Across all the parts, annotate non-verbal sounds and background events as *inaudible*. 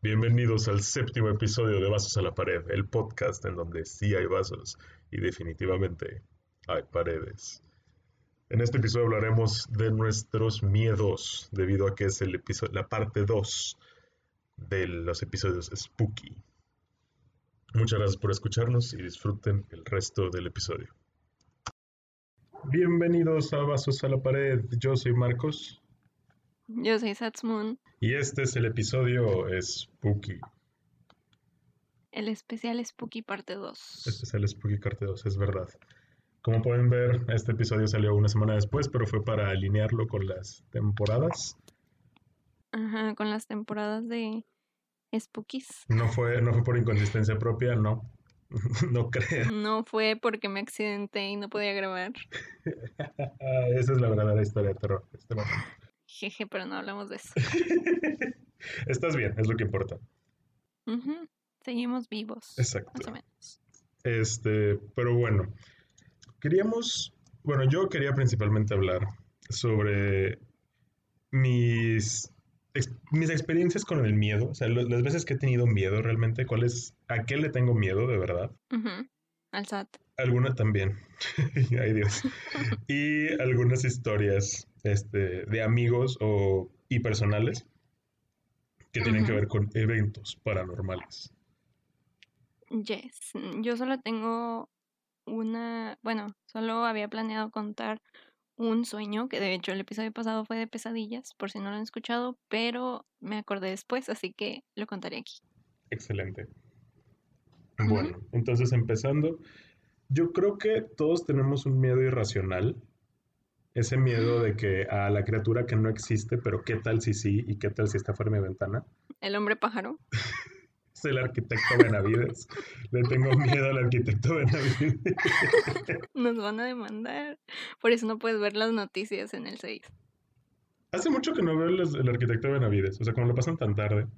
Bienvenidos al séptimo episodio de Vasos a la Pared, el podcast en donde sí hay vasos y definitivamente hay paredes. En este episodio hablaremos de nuestros miedos, debido a que es el episodio, la parte 2 de los episodios Spooky. Muchas gracias por escucharnos y disfruten el resto del episodio. Bienvenidos a Vasos a la Pared, yo soy Marcos. Yo soy Satsmoon. Y este es el episodio Spooky. El especial Spooky parte 2. Especial Spooky parte 2, es verdad. Como pueden ver, este episodio salió una semana después, pero fue para alinearlo con las temporadas. Ajá, con las temporadas de Spookies. No fue, no fue por inconsistencia propia, no. *laughs* no creo. No fue porque me accidenté y no podía grabar. *laughs* Esa es la verdadera historia de terror. Este momento. Jeje, pero no hablamos de eso. *laughs* Estás bien, es lo que importa. Seguimos vivos. Exacto. Más o menos. Este, pero bueno, queríamos, bueno, yo quería principalmente hablar sobre mis, mis experiencias con el miedo, o sea, las veces que he tenido miedo realmente, cuál es, a qué le tengo miedo de verdad. Al SAT. Alguna también. *laughs* Ay Dios. *laughs* y algunas historias este, de amigos o, y personales que tienen que ver con eventos paranormales. Yes. Yo solo tengo una, bueno, solo había planeado contar un sueño, que de hecho el episodio pasado fue de pesadillas, por si no lo han escuchado, pero me acordé después, así que lo contaré aquí. Excelente. Bueno, entonces empezando, yo creo que todos tenemos un miedo irracional. Ese miedo de que a la criatura que no existe, pero qué tal si sí y qué tal si está fuera de mi ventana. El hombre pájaro. *laughs* es el arquitecto Benavides. Le tengo miedo al arquitecto Benavides. *laughs* Nos van a demandar. Por eso no puedes ver las noticias en el 6. Hace mucho que no veo el, el arquitecto Benavides. O sea, como lo pasan tan tarde.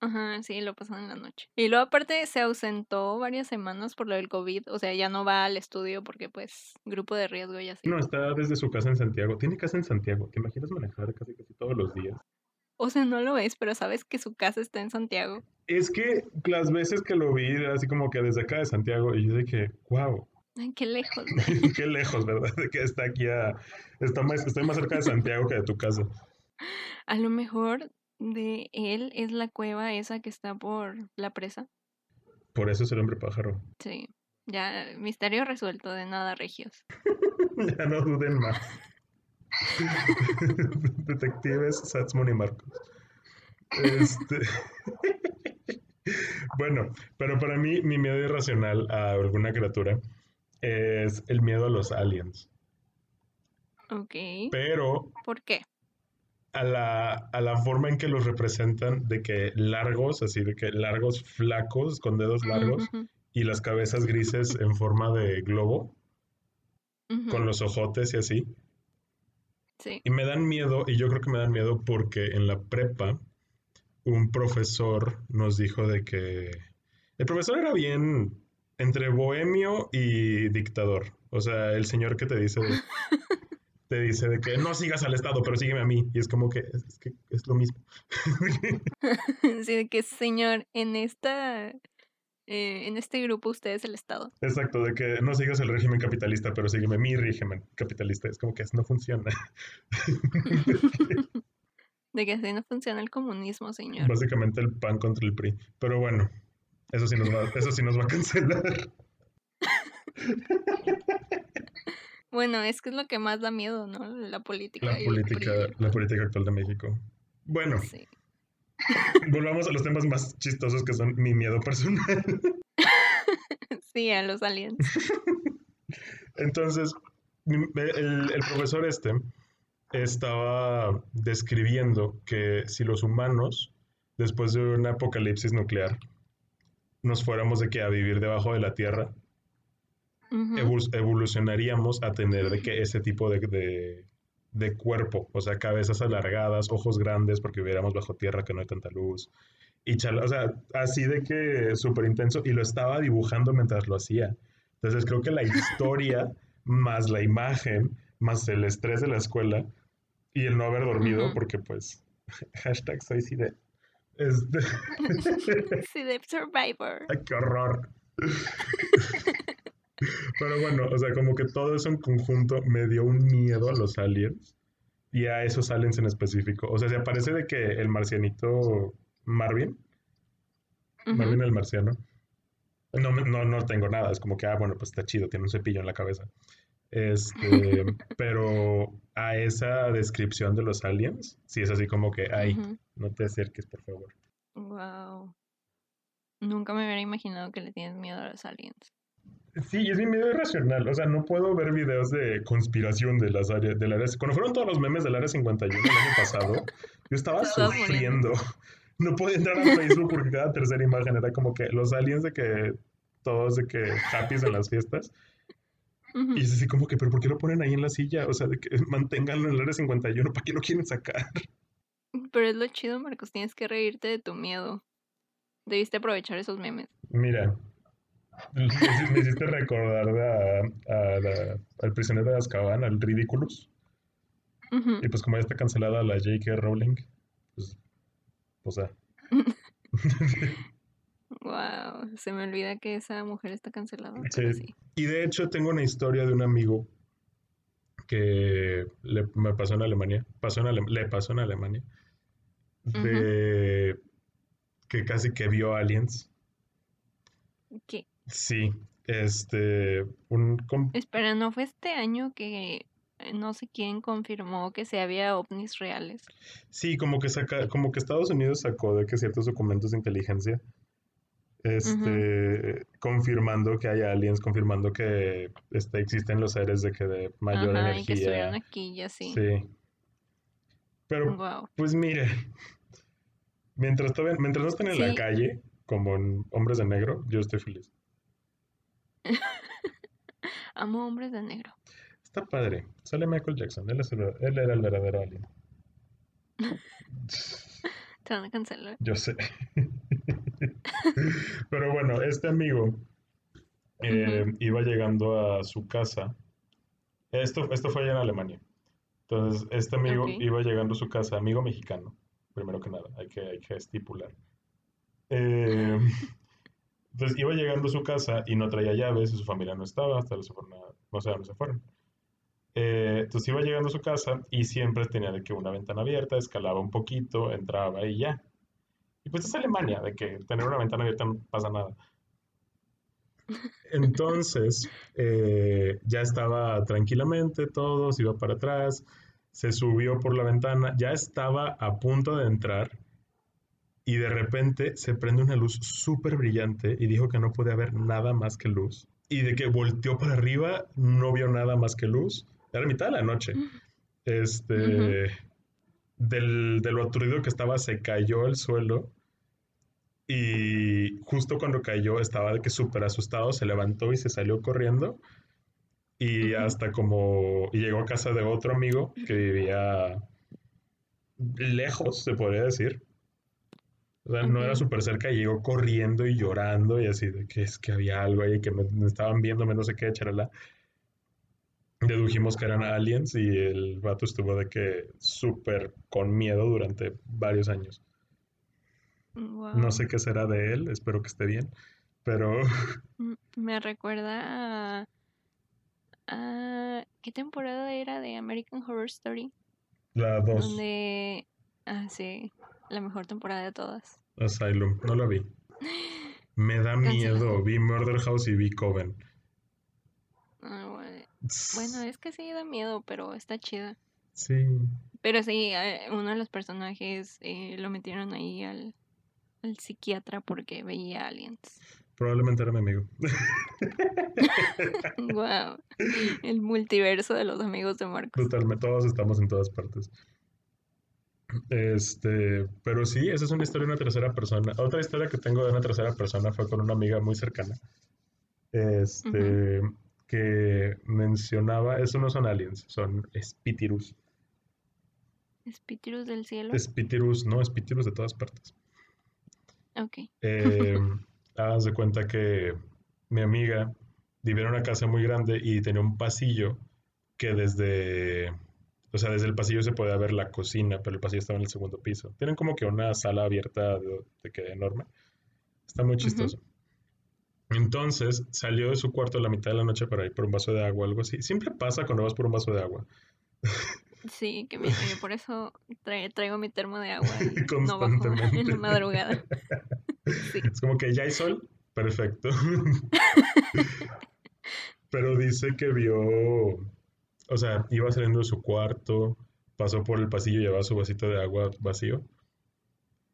Ajá, sí, lo pasan en la noche. Y luego aparte se ausentó varias semanas por lo del COVID, o sea, ya no va al estudio porque pues grupo de riesgo y así. No, está desde su casa en Santiago. Tiene casa en Santiago. ¿Te imaginas manejar casi casi todos los días? O sea, no lo ves, pero sabes que su casa está en Santiago. Es que las veces que lo vi, era así como que desde acá de Santiago, y yo dije, wow. Ay, qué lejos. *laughs* qué lejos, ¿verdad? De que está aquí a... Está más, estoy más cerca de Santiago que de tu casa. A lo mejor de él es la cueva esa que está por la presa. Por eso es el hombre pájaro. Sí. Ya, misterio resuelto de nada, regios. *laughs* ya no duden más. *laughs* Detectives Satsmon y Marcos. Este... *laughs* bueno, pero para mí mi miedo irracional a alguna criatura es el miedo a los aliens. Ok. Pero... ¿Por qué? A la, a la forma en que los representan, de que largos, así de que largos, flacos, con dedos largos, y las cabezas grises en forma de globo, con los ojotes y así. Y me dan miedo, y yo creo que me dan miedo porque en la prepa un profesor nos dijo de que el profesor era bien entre bohemio y dictador. O sea, el señor que te dice *laughs* te dice de que no sigas al Estado, pero sígueme a mí. Y es como que es, que es lo mismo. *laughs* *laughs* sí, de que señor, en esta eh, en este grupo usted es el Estado. Exacto, de que no sigas el régimen capitalista, pero sígueme mi régimen capitalista. Es como que no funciona. *laughs* de que así no funciona el comunismo, señor. Básicamente el pan contra el PRI. Pero bueno, eso sí nos va, eso sí nos va a cancelar. Bueno, es que es lo que más da miedo, ¿no? La política. La política, la política actual de México. Bueno. Sí. *laughs* Volvamos a los temas más chistosos que son mi miedo personal. *laughs* sí, a los aliens. *laughs* Entonces, el, el, profesor este estaba describiendo que si los humanos, después de un apocalipsis nuclear, nos fuéramos de que a vivir debajo de la Tierra, evolucionaríamos a tener de que ese tipo de, de, de cuerpo, o sea, cabezas alargadas, ojos grandes porque viviéramos bajo tierra que no hay tanta luz. Y o sea, así de que súper intenso y lo estaba dibujando mientras lo hacía. Entonces creo que la historia *laughs* más la imagen, más el estrés de la escuela y el no haber dormido, porque pues, *laughs* hashtag soy Este... *laughs* sí, de Survivor. Qué horror. Pero bueno, o sea, como que todo eso en conjunto me dio un miedo a los aliens y a esos aliens en específico. O sea, se aparece de que el marcianito Marvin, Marvin el marciano, no, no, no tengo nada, es como que, ah, bueno, pues está chido, tiene un cepillo en la cabeza. Este, *laughs* pero a esa descripción de los aliens, sí es así como que, ay, no te acerques, por favor. Wow. Nunca me hubiera imaginado que le tienes miedo a los aliens. Sí, es mi miedo irracional. O sea, no puedo ver videos de conspiración de las áreas, del área. Cuando fueron todos los memes del área 51 el año pasado, yo estaba sufriendo. No podía entrar a Facebook porque cada tercera imagen era como que los aliens de que todos de que happy en las fiestas. Y es así como que, pero ¿por qué lo ponen ahí en la silla? O sea, de que manténganlo en el área 51, ¿para qué lo quieren sacar? Pero es lo chido, Marcos, tienes que reírte de tu miedo. Debiste aprovechar esos memes. Mira, me hiciste recordar a, al prisionero de Azkaban, al Ridiculous. Y pues como ya está cancelada la J.K. Rowling, pues, o sea. wow, se me olvida que esa mujer está cancelada. Sí. Y de hecho tengo una historia de un amigo que le, me pasó en Alemania, pasó en le pasó en Alemania, de que casi que vio aliens. ¿Qué? Sí, este, un... Espera, ¿no fue este año que eh, no sé quién confirmó que se había ovnis reales? Sí, como que saca, como que Estados Unidos sacó de que ciertos documentos de inteligencia, este, confirmando que hay aliens, confirmando que este, existen los seres de que de mayor energía. Y que estuvieron aquí ya sí. Sí. Pero, pues mire, mientras, mientras no estén en la calle, como en Hombres de Negro, yo estoy feliz. *laughs* Amo hombres de negro. Está padre. Sale Michael Jackson. Él, él era el verdadero alien. *laughs* Te van a cancelar. Yo sé. *laughs* Pero bueno, este amigo eh, iba llegando a su casa. Esto, esto fue allá en Alemania. Entonces, este amigo iba llegando a su casa, amigo mexicano, primero que nada, hay que, hay que estipular. Eh, entonces iba llegando a su casa y no traía llaves y su familia no estaba, hasta no se fueron, no sé se fueron. Eh, entonces iba llegando a su casa y siempre tenía de que una ventana abierta, escalaba un poquito, entraba y ya. Y pues es Alemania, de que tener una ventana abierta no pasa nada. Entonces, *laughs* eh, ya estaba tranquilamente, todo, se iba para atrás, se subió por la ventana, ya estaba a punto de entrar y de repente se prende una luz súper brillante y dijo que no podía ver nada más que luz. Y de que volteó para arriba, no vio nada más que luz. Era mitad de la noche. Este, del, de lo aturdido que estaba, se cayó el suelo. Y justo cuando cayó, estaba de que súper asustado, se levantó y se salió corriendo. Y hasta como y llegó a casa de otro amigo que vivía lejos, se podría decir o sea, no era súper cerca y llegó corriendo y llorando y así de que es que había algo ahí que me, estaban viendo, no sé qué, charala. Dedujimos que eran aliens y el vato estuvo de que súper con miedo durante varios años. No sé qué será de él, espero que esté bien, pero... Me recuerda a... ¿Qué temporada era de American Horror Story? La 2. Donde... Ah, sí la mejor temporada de todas. Asylum, no la vi. Me da *laughs* miedo. Vi Murder House y vi Coven. Ah, bueno. es que sí da miedo, pero está chida. Sí. Pero sí, eh, uno de los personajes eh, lo metieron ahí al, al psiquiatra porque veía aliens. Probablemente era mi amigo. *laughs* wow. El multiverso de los amigos de Marcos. Totalmente, todos estamos en todas partes. Este, pero sí, esa es una historia de una tercera persona. Otra historia que tengo de una tercera persona fue con una amiga muy cercana. Este, que mencionaba, eso no son aliens, son espíritus. ¿Espíritus del cielo? Espíritus, no, espíritus de todas partes. Ok. Eh, *laughs* haz de cuenta que mi amiga vivía en una casa muy grande y tenía un pasillo que desde O sea, desde el pasillo se podía ver la cocina, pero el pasillo estaba en el segundo piso. Tienen como que una sala abierta de, que enorme. Está muy chistoso. Entonces salió de su cuarto a la mitad de la noche para ir por un vaso de agua algo así. Siempre pasa cuando vas por un vaso de agua. Sí, que por eso traigo mi termo de agua y *laughs* no bajo *laughs* en la madrugada. *laughs* Es como que ya hay sol, perfecto. Pero dice que vio, o sea, iba saliendo de su cuarto, pasó por el pasillo y llevaba su vasito de agua vacío.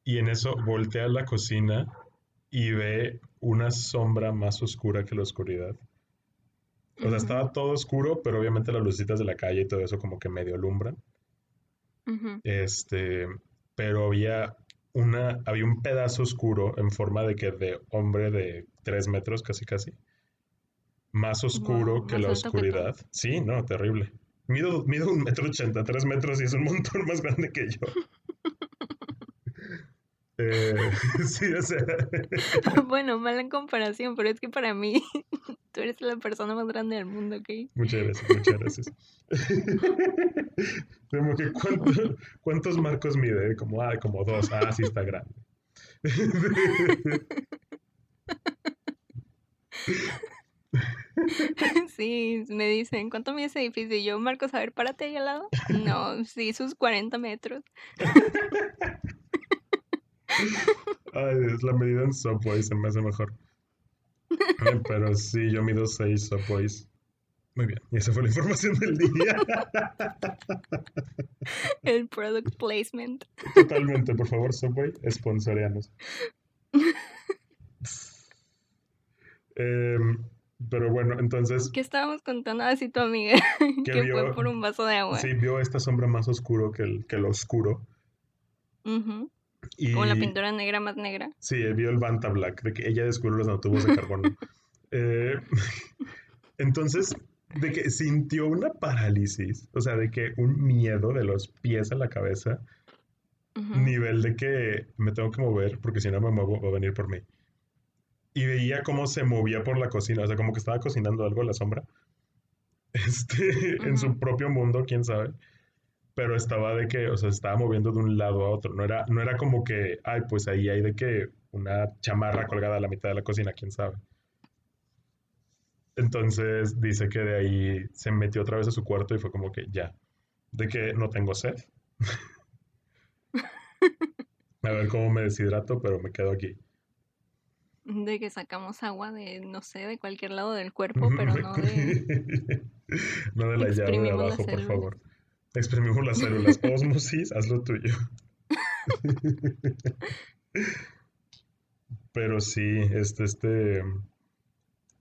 Y en eso voltea a la cocina y ve una sombra más oscura que la oscuridad. O sea, estaba todo oscuro, pero obviamente las lucitas de la calle y todo eso como que medio alumbran. Este, pero había una, había un pedazo oscuro en forma de que de hombre de tres metros casi casi. Más oscuro que la oscuridad. sí, no, terrible. Mido, mido un metro ochenta, tres metros y es un montón más grande que yo. *laughs* Eh, *laughs* sí, o sea. *laughs* bueno, mala en comparación, pero es que para mí tú eres la persona más grande del mundo, ¿ok? Muchas gracias, muchas gracias. como que ¿cuántos marcos mide? Como, ah, como dos. Ah, sí está grande. *laughs* Sí, me dicen, ¿cuánto mide ese edificio? Y yo, Marcos, a ver, párate ahí al lado. No, sí, sus 40 metros. *laughs* Ay, es la medida en Subway, se me hace mejor. Pero sí, yo mido 6 Subways. Muy bien, y esa fue la información del día. *laughs* El product placement. Totalmente, por favor, Subway, sponsoreanos. Em, pero bueno, entonces. ¿Qué estábamos contando así tu amiga? *laughs* Que, fue por un vaso de agua. Sí, vio esta sombra más oscuro que, el, que lo oscuro. Y, Como la pintura negra más negra. Sí, vio el Vanta Black, de que ella descubrió los nanotubos de carbono. *laughs* Eh, *laughs* entonces, de que sintió una parálisis, o sea, de que un miedo de los pies a la cabeza, nivel de que me tengo que mover porque si no me muevo va a venir por mí. Y veía cómo se movía por la cocina, o sea, como que estaba cocinando algo en la sombra. *laughs* Este, en su propio mundo, quién sabe pero estaba de que, o sea, se estaba moviendo de un lado a otro. No era, no era como que, ay, pues ahí hay de que una chamarra colgada a la mitad de la cocina, quién sabe. Entonces dice que de ahí se metió otra vez a su cuarto y fue como que ya, de que no tengo sed. *laughs* *laughs* a ver cómo me deshidrato, pero me quedo aquí. De que sacamos agua de, no sé, de cualquier lado del cuerpo, pero no de... *laughs* no de la llave de abajo, por favor. Exprimimos las células. Osmosis, haz lo tuyo. *laughs* Pero sí, este, este,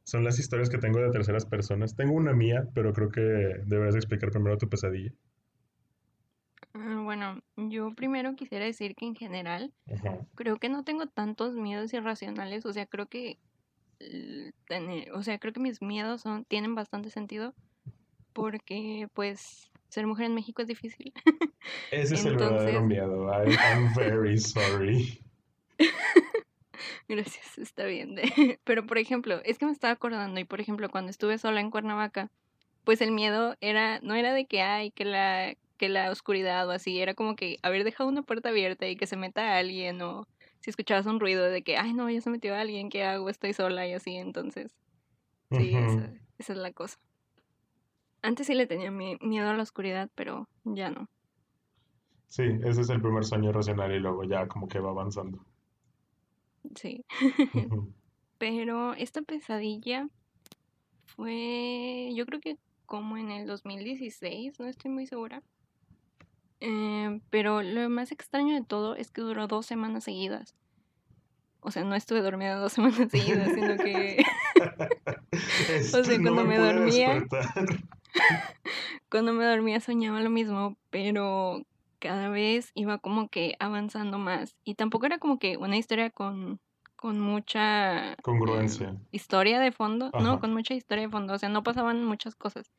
son las historias que tengo de terceras personas. Tengo una mía, pero creo que deberías explicar primero tu pesadilla. Bueno, yo primero quisiera decir que en general creo que no tengo tantos miedos irracionales, o sea, creo que o sea, creo que mis miedos son tienen bastante sentido porque pues ser mujer en México es difícil. *laughs* Ese es el verdadero miedo. I'm very sorry. *laughs* Gracias, está bien. *laughs* Pero por ejemplo, es que me estaba acordando y por ejemplo, cuando estuve sola en Cuernavaca, pues el miedo era no era de que hay que la que la oscuridad o así, era como que haber dejado una puerta abierta y que se meta alguien o si escuchabas un ruido de que, ay no, ya se metió alguien, ¿qué hago? Estoy sola y así, entonces, sí, esa es la cosa. Antes sí le tenía miedo a la oscuridad, pero ya no. Sí, ese es el primer sueño racional y luego ya como que va avanzando. Sí. *laughs* pero esta pesadilla fue, yo creo que como en el 2016, no estoy muy segura. Eh, pero lo más extraño de todo es que duró dos semanas seguidas. O sea, no estuve dormida dos *laughs* semanas seguidas, sino que... *laughs* o sea, cuando me dormía... *laughs* Cuando me dormía soñaba lo mismo, pero cada vez iba como que avanzando más. Y tampoco era como que una historia con, con mucha... Congruencia. historia de fondo, no, con mucha historia de fondo, o sea, no pasaban muchas cosas.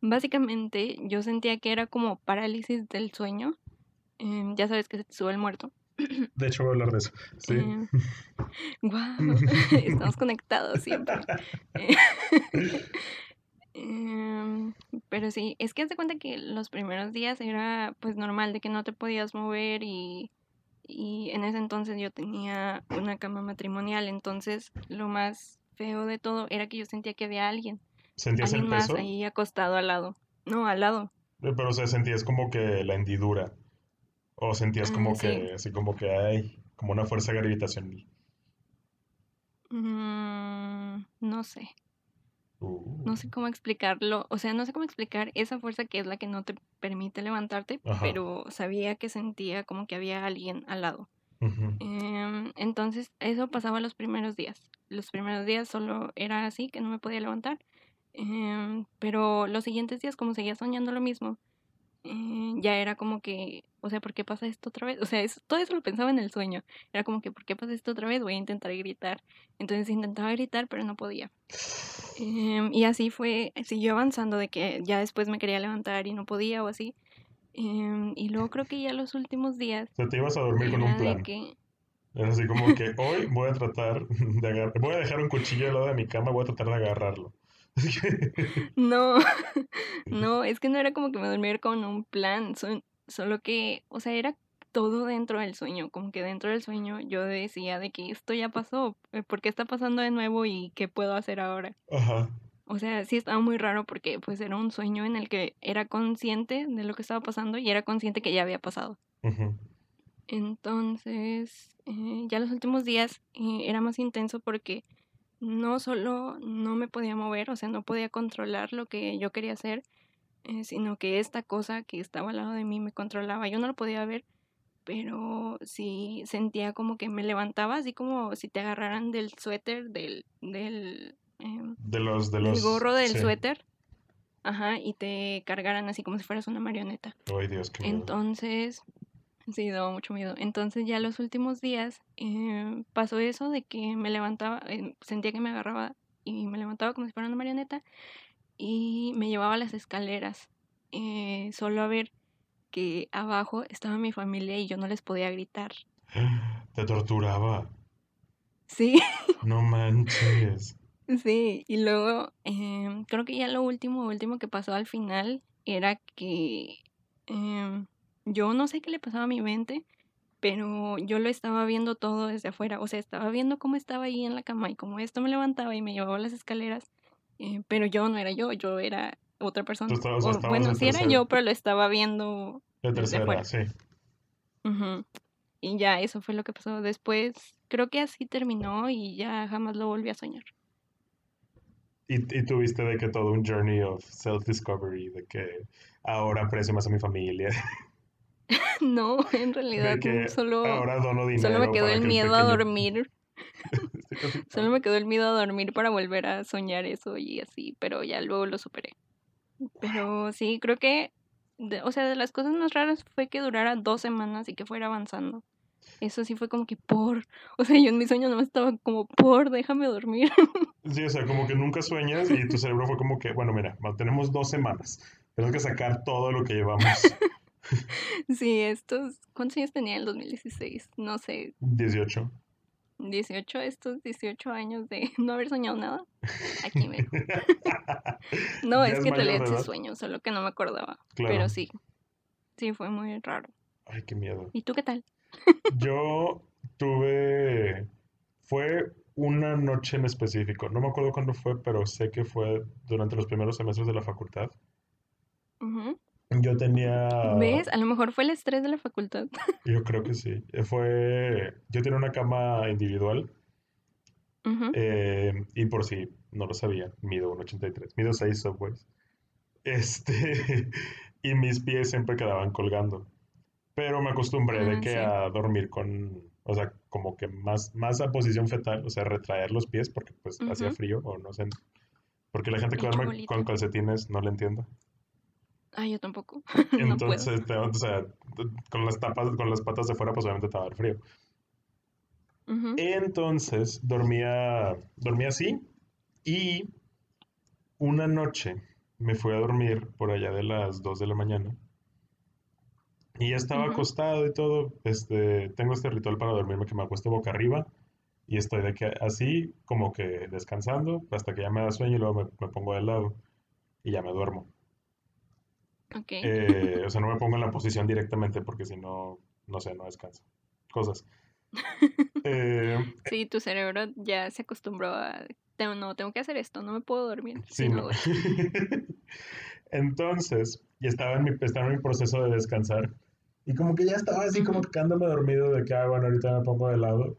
Básicamente yo sentía que era como parálisis del sueño. Em, ya sabes que se te sube el muerto. *clears throat* De hecho, voy a hablar de eso. Sí. *laughs* wow, *laughs* estamos conectados siempre. *laughs* Em, pero sí, es que haz de cuenta que los primeros días era pues normal de que no te podías mover y, y en ese entonces yo tenía una cama matrimonial, entonces lo más feo de todo era que yo sentía que había alguien. ¿Sentías el más peso? ahí acostado al lado. No, al lado. Eh, Pero, o sea, sentías como que la hendidura. O sentías Mm, como sí. que, así como que hay, como una fuerza gravitacional. Mm, no sé. Uh, No sé cómo explicarlo. O sea, no sé cómo explicar esa fuerza que es la que no te permite levantarte, ajá. pero sabía que sentía como que había alguien al lado. Em, entonces, eso pasaba los primeros días. Los primeros días solo era así, que no me podía levantar. Em, pero los siguientes días, como seguía soñando lo mismo, eh, ya era como que, o sea, ¿por qué pasa esto otra vez? O sea, eso- todo eso lo pensaba en el sueño. Era como que, ¿por qué pasa esto otra vez? Voy a intentar gritar. Entonces intentaba gritar, pero no podía. Em, y así fue, siguió avanzando de que ya después me quería levantar y no podía o así. Em, y luego creo que ya los últimos días O sea, te ibas a dormir con un plan. que, Era así como que hoy voy a tratar *laughs* de agarrar, voy a dejar un cuchillo al lado de mi cama, voy a tratar de agarrarlo. *laughs* No, *laughs* no, es que no era como que me durmiera con un plan, solo que, o sea, era todo dentro del sueño, como que dentro del sueño yo decía de que esto ya pasó, eh, ¿por qué está pasando de nuevo y qué puedo hacer ahora? ajá. O sea, sí estaba muy raro porque pues era un sueño en el que era consciente de lo que estaba pasando y era consciente que ya había pasado. ujú, Entonces, eh, ya los últimos días eh, era más intenso porque no solo no me podía mover, o sea, no podía controlar lo que yo quería hacer, eh, sino que esta cosa que estaba al lado de mí me controlaba. Yo no lo podía ver, pero sí sentía como que me levantaba, así como si te agarraran del suéter, del, del, em, De los, de del los, gorro del sí. suéter, ajá, y te cargaran así como si fueras una marioneta. Ay, Dios, qué miedo. Sí, daba mucho miedo. Entonces ya los últimos días eh, pasó eso de que me levantaba, eh, sentía que me agarraba y me levantaba como si fuera una marioneta y me llevaba a las escaleras, eh, solo a ver que abajo estaba mi familia y yo no les podía gritar. *gasps* Te torturaba. Sí, *laughs* No manches. sí. Y luego, em, creo que ya lo último, último que pasó al final era que em, yo no sé qué le pasaba a mi mente, pero yo lo estaba viendo todo desde afuera, o sea, estaba viendo cómo estaba ahí en la cama y cómo esto me levantaba y me llevaba a las escaleras, eh, pero yo no era yo, yo era otra Tú persona. estabas, o estabas bueno, sí era yo, pero lo estaba viendo de desde tercera, afuera. sí. Ujú. Y ya eso fue lo que pasó. Después creo que así terminó y ya jamás lo volví a soñar. Y, y tuviste de que todo un journey of self-discovery, de que ahora aprecio más a mi familia, *laughs* *laughs* No, en realidad solo, ahora dono solo me dinero quedó el que miedo a dormir. *laughs* *laughs* Solo me quedó el miedo a dormir para volver a soñar eso y así, pero ya luego lo superé. Pero sí, creo que, de- o sea, de las cosas más raras fue que durara dos semanas y que fuera avanzando. Eso sí fue como que por, o sea, yo en mi sueño no estaba como por, déjame dormir. Sí, o sea, como que nunca sueñas y tu cerebro fue como que, bueno, mira, tenemos dos semanas, tenemos que sacar todo lo que llevamos. Sí, estos, ¿cuántos años tenía en el 2016? No sé, 18. 18, estos 18 años de *laughs* no haber soñado nada. Aquí me... *laughs* No, es es que de sí edad, sueño, solo que no me acordaba. claro. Pero sí, sí, fue muy raro. Ay, qué miedo. ¿Y tú qué tal? Yo tuve, fue una noche en específico, no me acuerdo cuándo fue, pero sé que fue durante los primeros semestres de la facultad. Ujú. Yo tenía, ¿Ves? A lo mejor fue el estrés de la facultad. *laughs* yo creo que sí, eh, fue, yo tenía una cama individual Ujú. eh, y por si no lo sabía, mido 1,83, mido 6 subways. Este, *laughs* y mis pies siempre quedaban colgando. Pero me acostumbré de Ah, que sí. a dormir con, o sea, como que más, más a posición fetal, o sea, retraer los pies porque pues hacía Ujú. frío o no sé. Porque la gente que duerme con calcetines no le entiendo. Ah, yo tampoco. *laughs* No puedo. Entonces, te- o sea, con las tapas, con las patas de fuera, pues obviamente te va a dar frío. Entonces, dormía, dormía así y una noche me fui a dormir por allá de las 2 de la mañana y ya estaba acostado y todo. Este, tengo este ritual para dormirme que me acuesto boca arriba y estoy de que así como que descansando hasta que ya me da sueño y luego me, me pongo de lado. y ya me duermo. Ok. Eh, o sea, no me pongo en la posición directamente porque si no, no sé, no descanso. Cosas. *laughs* Eh, sí, tu cerebro ya se acostumbró a, no, tengo que hacer esto, no me puedo dormir. Sí, no. *laughs* Entonces, y estaba en, mi, estaba en mi proceso de descansar y como que ya estaba así como quedándome dormido de que, ah, bueno, ahorita me pongo de lado.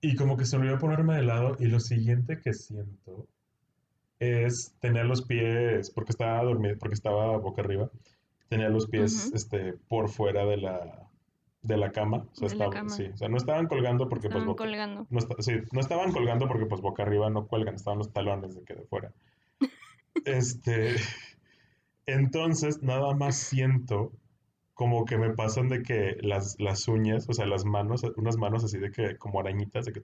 Y como que se olvidó ponerme de lado y lo siguiente que siento es tener los pies, porque estaba dormido, porque estaba boca arriba, tenía los pies este, por fuera de la, de la cama. O sea, Sí, o sea, no estaban colgando porque pues, estaban pues colgando. No, sí, no estaban colgando porque pues boca arriba no cuelgan, estaban los talones de que de fuera. *laughs* este, entonces nada más siento como que me pasan de que las, las uñas, o sea, las manos, unas manos así de que como arañitas, de que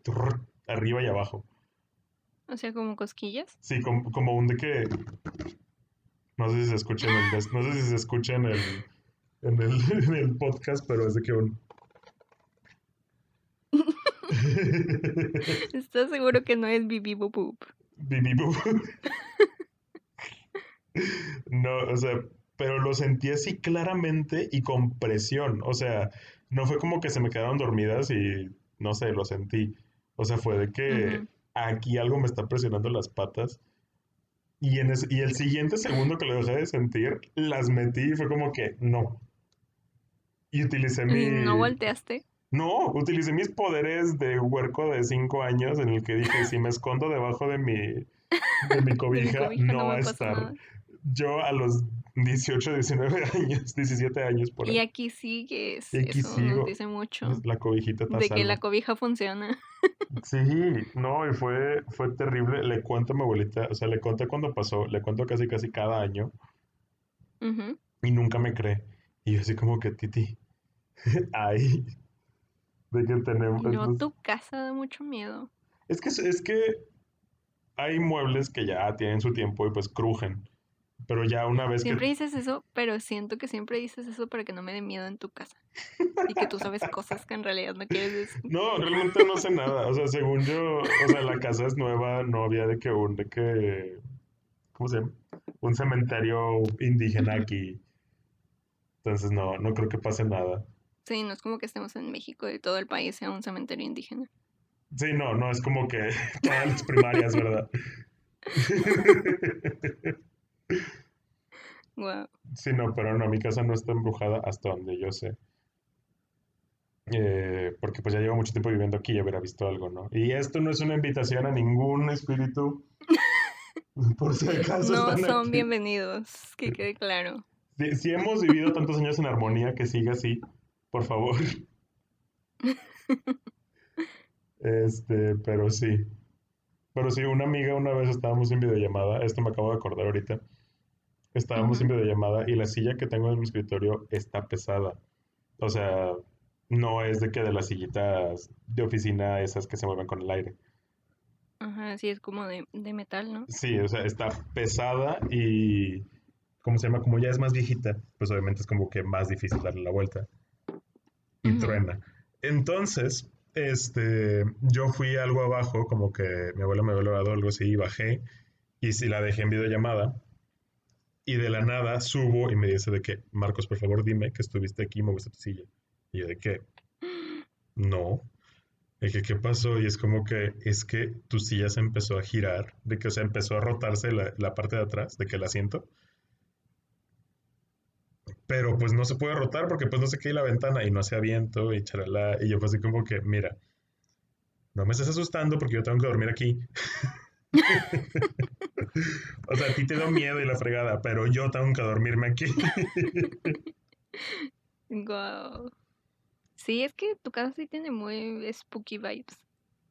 arriba y abajo. O sea, como cosquillas. Sí, como, como un de que no sé si se escucha en el, no sé si se escucha en el, en el, *laughs* en el podcast, pero es de que un... *laughs* ¿Estás seguro que no es bibi boop? Bibi *laughs* no, o sea, pero lo sentí así claramente y con presión. O sea, no fue como que se me quedaron dormidas y no sé, lo sentí. O sea, fue de que aquí algo me está presionando las patas. Y, en y el siguiente segundo que lo dejé de sentir, las metí y fue como que no. Y utilicé mi... ¿No volteaste? No, utilicé mis poderes de huerco de cinco años en el que dije, si me escondo debajo de mi, de mi *laughs* cobija, no, va a estar. Yo a los 18, 19 *laughs* años, 17 años por ahí. Y aquí sigues. Y aquí Eso sigo. Nos dice mucho. La cobijita De que la cobija funciona. *laughs* Sí, no, y fue, fue terrible. Le cuento a mi abuelita, o sea, le conté cuando pasó, le cuento casi casi cada año. Y nunca me cree. Y yo así como que, Titi, *laughs* ay, de que tenemos... No, tu casa da mucho miedo. Es que, es que hay muebles que ya tienen su tiempo y pues crujen. Pero ya una vez siempre dices eso, pero siento que siempre dices eso para que no me dé miedo en tu casa. Y que tú sabes cosas que en realidad no quieres decir. No, realmente no sé nada. O sea, según yo, o sea, la casa es nueva, no había de que un, de que, ¿cómo se llama? Un cementerio indígena aquí. Entonces no, no creo que pase nada. Sí, no es como que estemos en México y todo el país sea un cementerio indígena. Sí, no, no es como que *laughs* todas las primarias, ¿verdad? *laughs* Wow. Sí, no, pero no, mi casa no está embrujada hasta donde yo sé. Eh, porque pues ya llevo mucho tiempo viviendo aquí y hubiera visto algo, ¿no? Y esto no es una invitación a ningún espíritu. *laughs* Por si acaso. No son bienvenidos, que quede claro. Si, hemos vivido tantos años en armonía, que siga así, por favor. Este, pero sí. Pero sí, una amiga una vez estábamos en videollamada, esto me acabo de acordar ahorita. Estábamos en videollamada y la silla que tengo en mi escritorio está pesada. O sea, no es de que de las sillitas de oficina esas que se mueven con el aire. Ajá, sí, es como de, metal, ¿no? Sí, o sea, está pesada y, ¿cómo se llama? Como ya es más viejita, pues obviamente es como que más difícil darle la vuelta. Y truena. Entonces, este, yo fui algo abajo, como que mi abuelo me había logrado algo así, y bajé y si la dejé en videollamada. Y de la nada subo y me dice de que, Marcos, por favor dime que estuviste aquí y gusta tu silla. Y yo de que, no. De que, ¿qué pasó? Y es como que, es que tu silla se empezó a girar, de que, o sea, empezó a rotarse la, la parte de atrás, de que el asiento. Pero pues no se puede rotar porque pues no se cae la ventana y no hace viento y charala. Y yo fue así como que, mira, no me estés asustando porque yo tengo que dormir aquí. *laughs* o sea, a ti te da miedo y la fregada, pero yo tengo que dormirme aquí. *laughs* wow. Sí, es que tu casa sí tiene muy spooky vibes.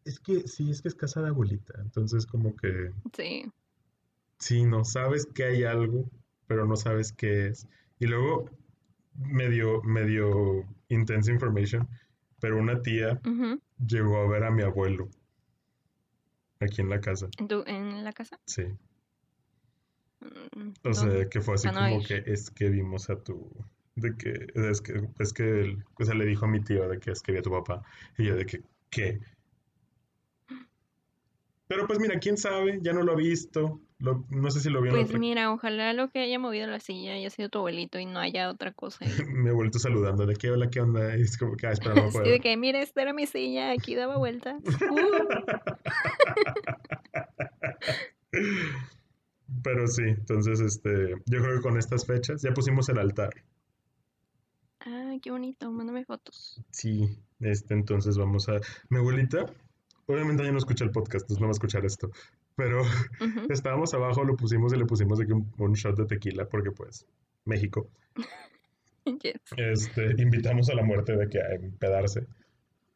Es que sí, es que es casa de abuelita, entonces como que... Sí. Sí, no sabes que hay algo, pero no sabes qué es. Y luego, medio, medio intense information, pero una tía llegó a ver a mi abuelo aquí en la casa. ¿En, tu, en la casa? Sí. Mm, o sea, que fue así como que es que vimos a tu... De que es que, es que o sea, le dijo a mi tío de que es que vi a tu papá. Y yo de que, ¿qué? Pero pues mira, quién sabe, ya no lo ha visto. no sé si lo vio. Pues mira, ojalá lo que haya movido la silla haya sido tu abuelito y no haya otra cosa. Me he vuelto saludando, de qué hola, qué onda. Y es como que, ah, espera, no *laughs* puedo. de que, mira, esta era mi silla, aquí daba vuelta. *laughs* *laughs* Pero sí, entonces, este, yo creo que con estas fechas ya pusimos el altar. Ah, qué bonito, mándame fotos. Sí, este, entonces vamos a... Mi abuelita, obviamente ya no escucha el podcast, entonces no va a escuchar esto, pero *laughs* estábamos abajo, lo pusimos y le pusimos aquí un, shot de tequila, porque pues, México. *laughs* Este, invitamos a la muerte de que a empedarse.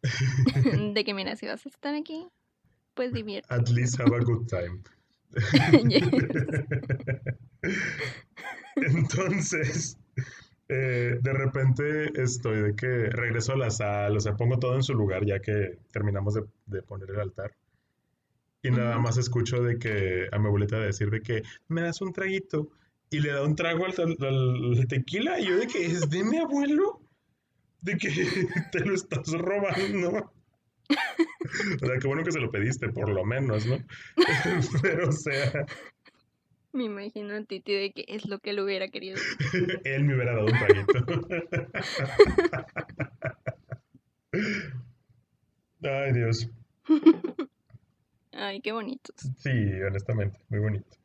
*laughs* de que mira, si vas a estar aquí, pues divierte. At least have a good time. *laughs* *laughs* Entonces, eh, de repente estoy de que regreso a la sala, o sea, pongo todo en su lugar ya que terminamos de, poner el altar. Y nada más escucho de que a mi abuelita decir de que me das un traguito y le da un trago al, tequila. Y yo de que es de mi abuelo, de que *laughs* te lo estás robando. O sea, qué bueno que se lo pediste, por lo menos, ¿no? *laughs* Pero, o sea. Me imagino a Titi de que es lo que él hubiera querido. *laughs* él me hubiera dado un paguito. *laughs* Ay, Dios. Ay, qué bonitos. Sí, honestamente, muy bonito.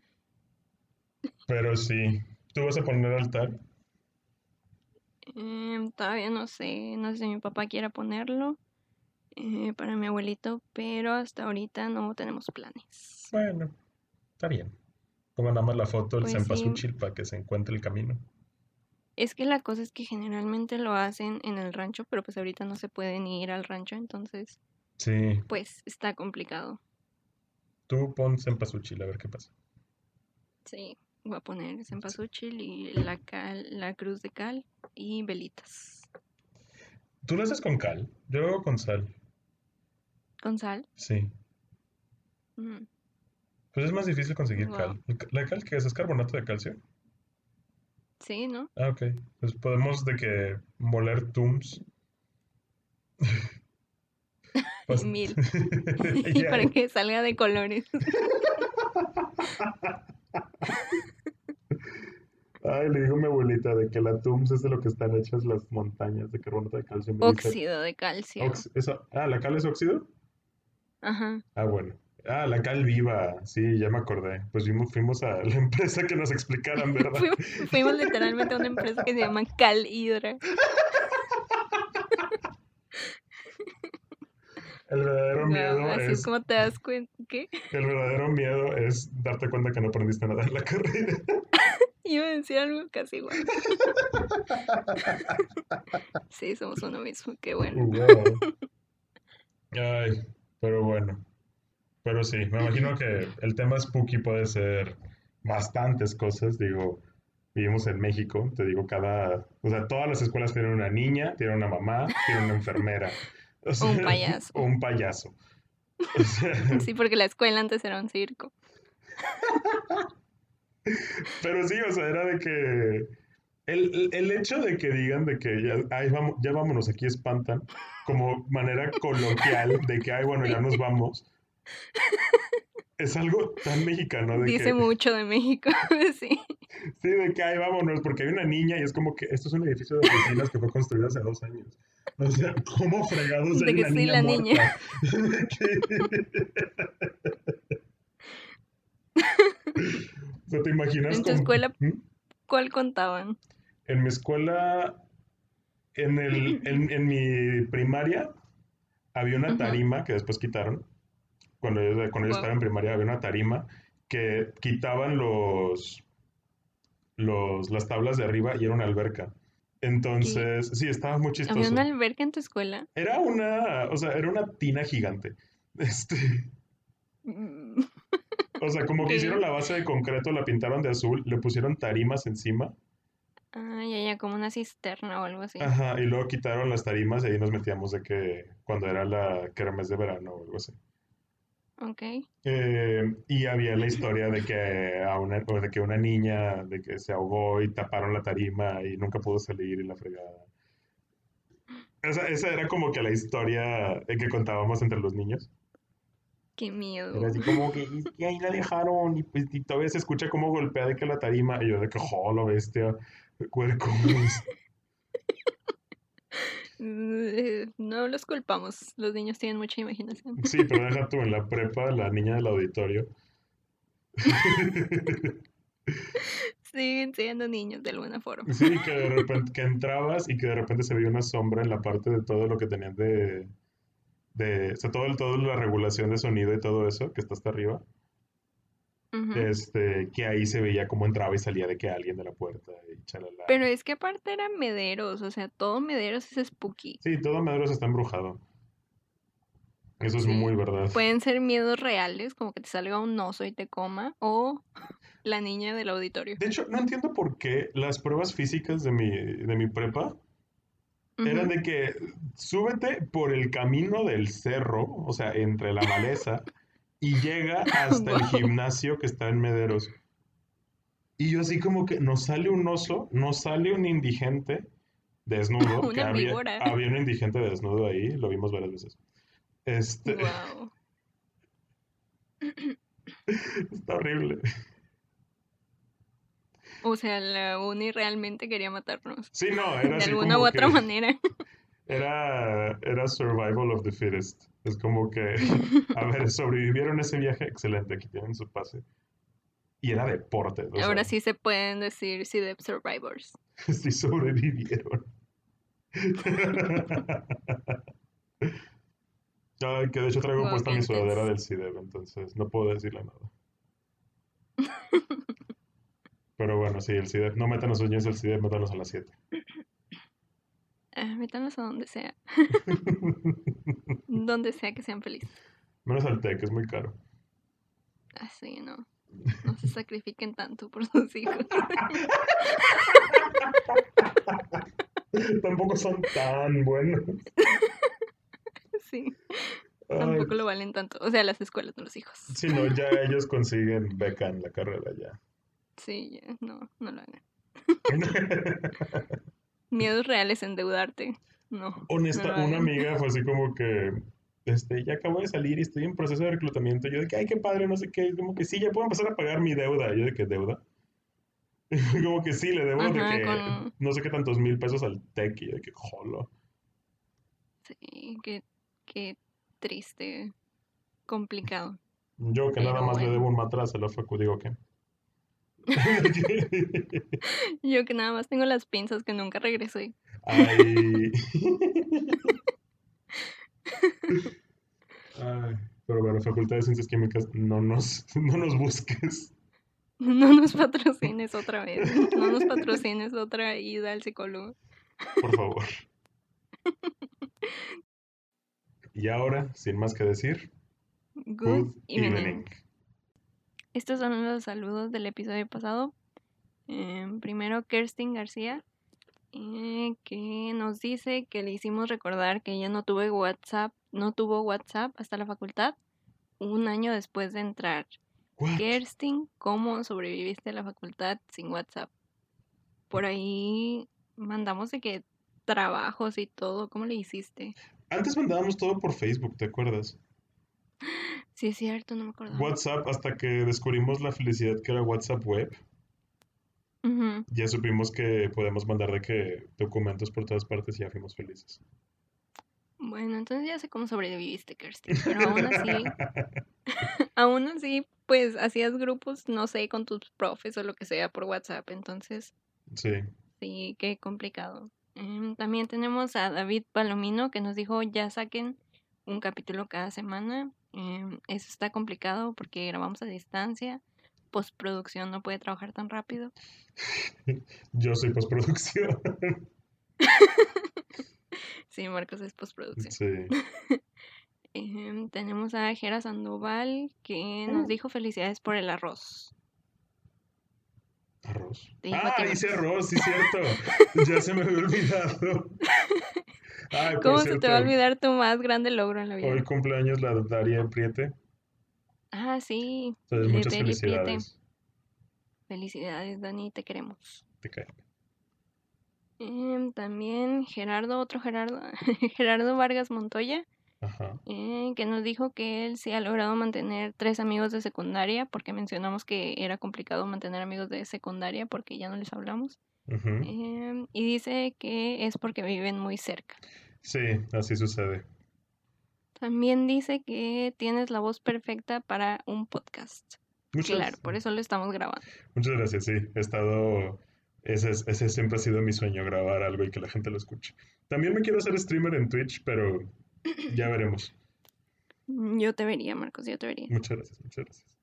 Pero sí, ¿tú vas a poner altar? Em, todavía no sé, no sé si mi papá quiera ponerlo. Eh, para mi abuelito, pero hasta ahorita no tenemos planes. Bueno, está bien. Pongan nada más la foto del pues para que se encuentre el camino. Es que la cosa es que generalmente lo hacen en el rancho, pero pues ahorita no se pueden ir al rancho, entonces. Sí. Pues está complicado. Tú pon cempasúchil a ver qué pasa. Sí, voy a poner cempasúchil y la cal, la cruz de cal y velitas. ¿Tú lo haces con cal? Yo con sal. ¿Con sal? Sí. Mm. Pues es más difícil conseguir cal. ¿La cal qué es? ¿Es carbonato de calcio? Sí, ¿no? Ah, ok. Pues podemos de que moler tums. *laughs* Mil. *laughs* *laughs* y para que salga de colores. Ay, le digo a mi abuelita de que la TUMS es de lo que están hechas las montañas de carbonato de calcio. óxido de calcio. ah, ¿la cal es óxido? Ajá. Ah, bueno. Ah, la cal viva, sí, ya me acordé. Pues fuimos, fuimos a la *laughs* empresa que nos explicaran, ¿verdad? fuimos, literalmente a una empresa que se llama Cal Hidra. El verdadero miedo así es... como te das cuenta, ¿qué? El verdadero miedo es darte cuenta que no aprendiste nada en la carrera. *laughs* Iba a decir algo casi igual. *laughs* sí, somos uno mismo, qué bueno. Ay, pero bueno. Pero sí, me imagino que el tema spooky puede ser bastantes cosas. Digo, vivimos en México, te digo, cada. O sea, todas las escuelas tienen una niña, tienen una mamá, tienen una enfermera. *laughs* un payaso. *laughs* un payaso. *laughs* sí, porque la escuela antes era un circo. Pero sí, o sea, era de que el, hecho de que digan de que ya, vamos, ya vámonos, aquí espantan, como manera coloquial de que, ay, bueno, ya nos vamos, es algo tan mexicano. Dice mucho de México, *laughs* sí. Sí, de que, ay, vámonos, porque hay una niña y es como que esto es un edificio de oficinas que fue construido hace dos años. O sea, ¿cómo fregados de que sí, la niña. *laughs* *laughs* o sea, ¿te imaginas? ¿En tu escuela ¿Mm? cuál contaban? En mi escuela, en, el, en, *laughs* mi primaria, había una tarima que después quitaron. Cuando yo, cuando yo estaba en primaria, había una tarima que quitaban los, los, las tablas de arriba y era una alberca. Entonces, sí, estaba muy chistoso. ¿Había una alberca en tu escuela? Era una, o sea, era una tina gigante. *laughs* Este. Mm. O sea, como que hicieron la base de concreto, la pintaron de azul, le pusieron tarimas encima. Ah, ya, ya, como una cisterna o algo así. Ajá, y luego quitaron las tarimas y ahí nos metíamos de que cuando era la kermes de verano o algo así. Ok. Eh, y había la *clears throat* historia de que, a una, de que una niña de que se ahogó y taparon la tarima y nunca pudo salir y la fregada. Esa, esa era como que la historia que contábamos entre los niños. Qué miedo. Era así como que, y, ahí la dejaron, y pues y todavía se escucha como golpea de que la tarima, y yo de que, jolo, bestia, cuercos. *laughs* No los culpamos, los niños tienen mucha imaginación. Sí, pero deja tú en la prepa, la niña del auditorio. Siguen siendo niños de alguna forma. Sí, que de repente que entrabas y que de repente se veía una sombra en la parte de todo lo que tenían de, de o sea, todo, todo la regulación de sonido y todo eso que está hasta arriba. Este, que ahí se veía cómo entraba y salía de que alguien de la puerta y chalala. Pero es que aparte eran mederos, o sea, todo mederos es spooky. Sí, todo mederos está embrujado. Eso es muy verdad. Pueden ser miedos reales, como que te salga un oso y te coma, o la niña del auditorio. De hecho, no entiendo por qué las pruebas físicas de mi, de mi prepa eran de que súbete por el camino del cerro, o sea, entre la maleza, y llega hasta el *laughs* gimnasio que está en Mederos. Y yo así como que nos sale un oso, nos sale un indigente desnudo, *laughs* que había, había, un indigente desnudo ahí, lo vimos varias veces. Este. Wow. *laughs* Está horrible. O sea, la Uni realmente quería matarnos. Sí, no, era *laughs* De alguna u otra manera. *laughs* Era, era survival of the fittest. Es como que, *laughs* a ver, sobrevivieron ese viaje, excelente, aquí tienen su pase. Y era deporte. Ahora sí se pueden decir sí de survivors. sí sobrevivieron. Ay, que de hecho traigo puesta mi sudadera del CIDEB, entonces no puedo decirle nada. Pero bueno, sí, el CIDEB. No metan a sus niños al CIDEB, métanlos a las 7. *laughs* Ah, métanlos a donde sea. *laughs* donde sea que sean felices. Menos al TEC, es muy caro. Ah, sí, no. No se sacrifiquen tanto por sus hijos. *laughs* Tampoco son tan buenos. Sí. Tampoco lo valen tanto. O sea, las escuelas, no los hijos. Sí, no, ya ellos consiguen beca en la carrera ya. Sí, no, no lo hagan. *laughs* Miedos reales, endeudarte. No. Honesta, una amiga fue así como que, este, ya acabo de salir y estoy en proceso de reclutamiento. Yo de que, ay, qué padre, no sé qué. Como que sí, ya puedo empezar a pagar mi deuda. Yo de que deuda. *laughs* como que sí, le debo de que no sé qué tantos mil pesos al tech y de que jolo. Sí, que Qué triste, complicado. Yo que nada más le debo un matraz a la facu, digo que. *laughs* Yo que nada más tengo las pinzas que nunca regresé. Ay. *laughs* Ay. Pero bueno, Facultad de Ciencias Químicas, no nos, no nos busques. No nos patrocines otra vez. No nos patrocines otra ida al psicólogo. Por favor. *laughs* Y ahora, sin más que decir, good, evening. Estos son los saludos del episodio pasado. Em, primero, Kerstin García, eh, que nos dice que le hicimos recordar que ella no tuvo WhatsApp, no tuvo WhatsApp hasta la facultad, un año después de entrar. Kerstin, ¿cómo sobreviviste a la facultad sin WhatsApp? Por ahí mandamos de que trabajos y todo, ¿cómo le hiciste? Antes mandábamos todo por Facebook, ¿te acuerdas? Sí, es cierto, no me acuerdo. WhatsApp, hasta que descubrimos la felicidad que era WhatsApp Web. Ya supimos que podemos mandar de que documentos por todas partes y ya fuimos felices. Bueno, entonces ya sé cómo sobreviviste, Kirsty. Pero aún así, *laughs* *laughs* aún así, pues hacías grupos, no sé, con tus profes o lo que sea por WhatsApp. Entonces, sí. Sí, qué complicado. Em, también tenemos a David Palomino que nos dijo ya saquen un capítulo cada semana. Em, eso está complicado porque grabamos a distancia. Postproducción no puede trabajar tan rápido. Yo soy postproducción. *laughs* sí, Marcos es postproducción. Sí. *laughs* Em, tenemos a Jera Sandoval que nos dijo felicidades por el arroz. Arroz. Ah, dice arroz, sí, cierto. *laughs* ya se me había olvidado. ¿Cómo se te va a olvidar tu más grande logro en la vida? Hoy cumpleaños la Daria Priete. Ah, sí. Entonces, muchas felicidades. Felicidades, Dani, te queremos. Te queremos. Em, también Gerardo, otro Gerardo, *laughs* Gerardo Vargas Montoya, eh, que nos dijo que él sí ha logrado mantener tres amigos de secundaria, porque mencionamos que era complicado mantener amigos de secundaria porque ya no les hablamos. Em, y dice que es porque viven muy cerca. Sí, así sucede. También dice que tienes la voz perfecta para un podcast. Muchas, claro, por eso lo estamos grabando. Muchas gracias, sí. He estado. Ese, ese siempre ha sido mi sueño, grabar algo y que la gente lo escuche. También me quiero hacer streamer en Twitch, pero ya veremos. Yo te vería, Marcos, yo te vería. Muchas gracias, muchas gracias.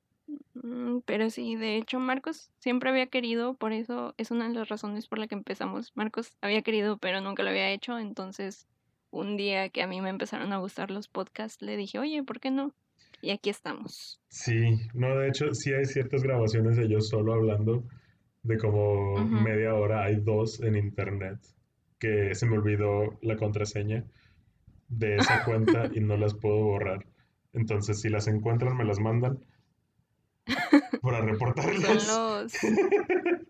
Mm, pero sí, de hecho, Marcos siempre había querido, por eso es una de las razones por la que empezamos. Marcos había querido, pero nunca lo había hecho, entonces un día que a mí me empezaron a gustar los podcasts, le dije, oye, ¿por qué no? Y aquí estamos. Sí, no, de hecho, sí hay ciertas grabaciones de yo solo hablando de como media hora, hay dos en internet que se me olvidó la contraseña de esa cuenta y no las puedo borrar. Entonces, si las encuentran, me las mandan *laughs* para reportarlas. Son los,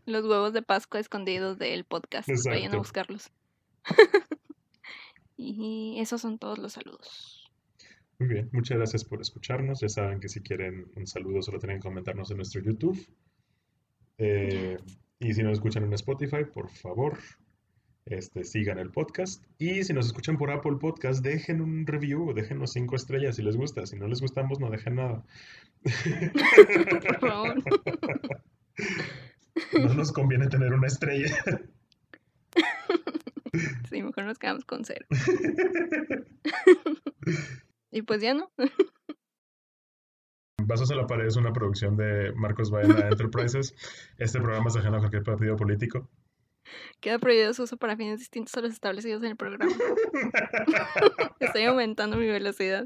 los huevos de Pascua escondidos del podcast. Vayan a buscarlos. *laughs* y esos son todos los saludos. Muy bien, muchas gracias por escucharnos. Ya saben que si quieren un saludo solo tienen que comentarnos en nuestro YouTube. Eh, y si nos escuchan en Spotify, por favor, este, sigan el podcast. Y si nos escuchan por Apple Podcast, dejen un review, déjenos cinco estrellas si les gusta. Si no les gustamos, no dejen nada. Por favor. No nos conviene tener una estrella. Sí, mejor nos quedamos con cero. *laughs* Y pues ya no. Vasos a la pared es una producción de Marcos Baena Enterprises. Este programa es ajeno a cualquier partido político. Queda prohibido su uso para fines distintos a los establecidos en el programa. *laughs* Estoy aumentando mi velocidad.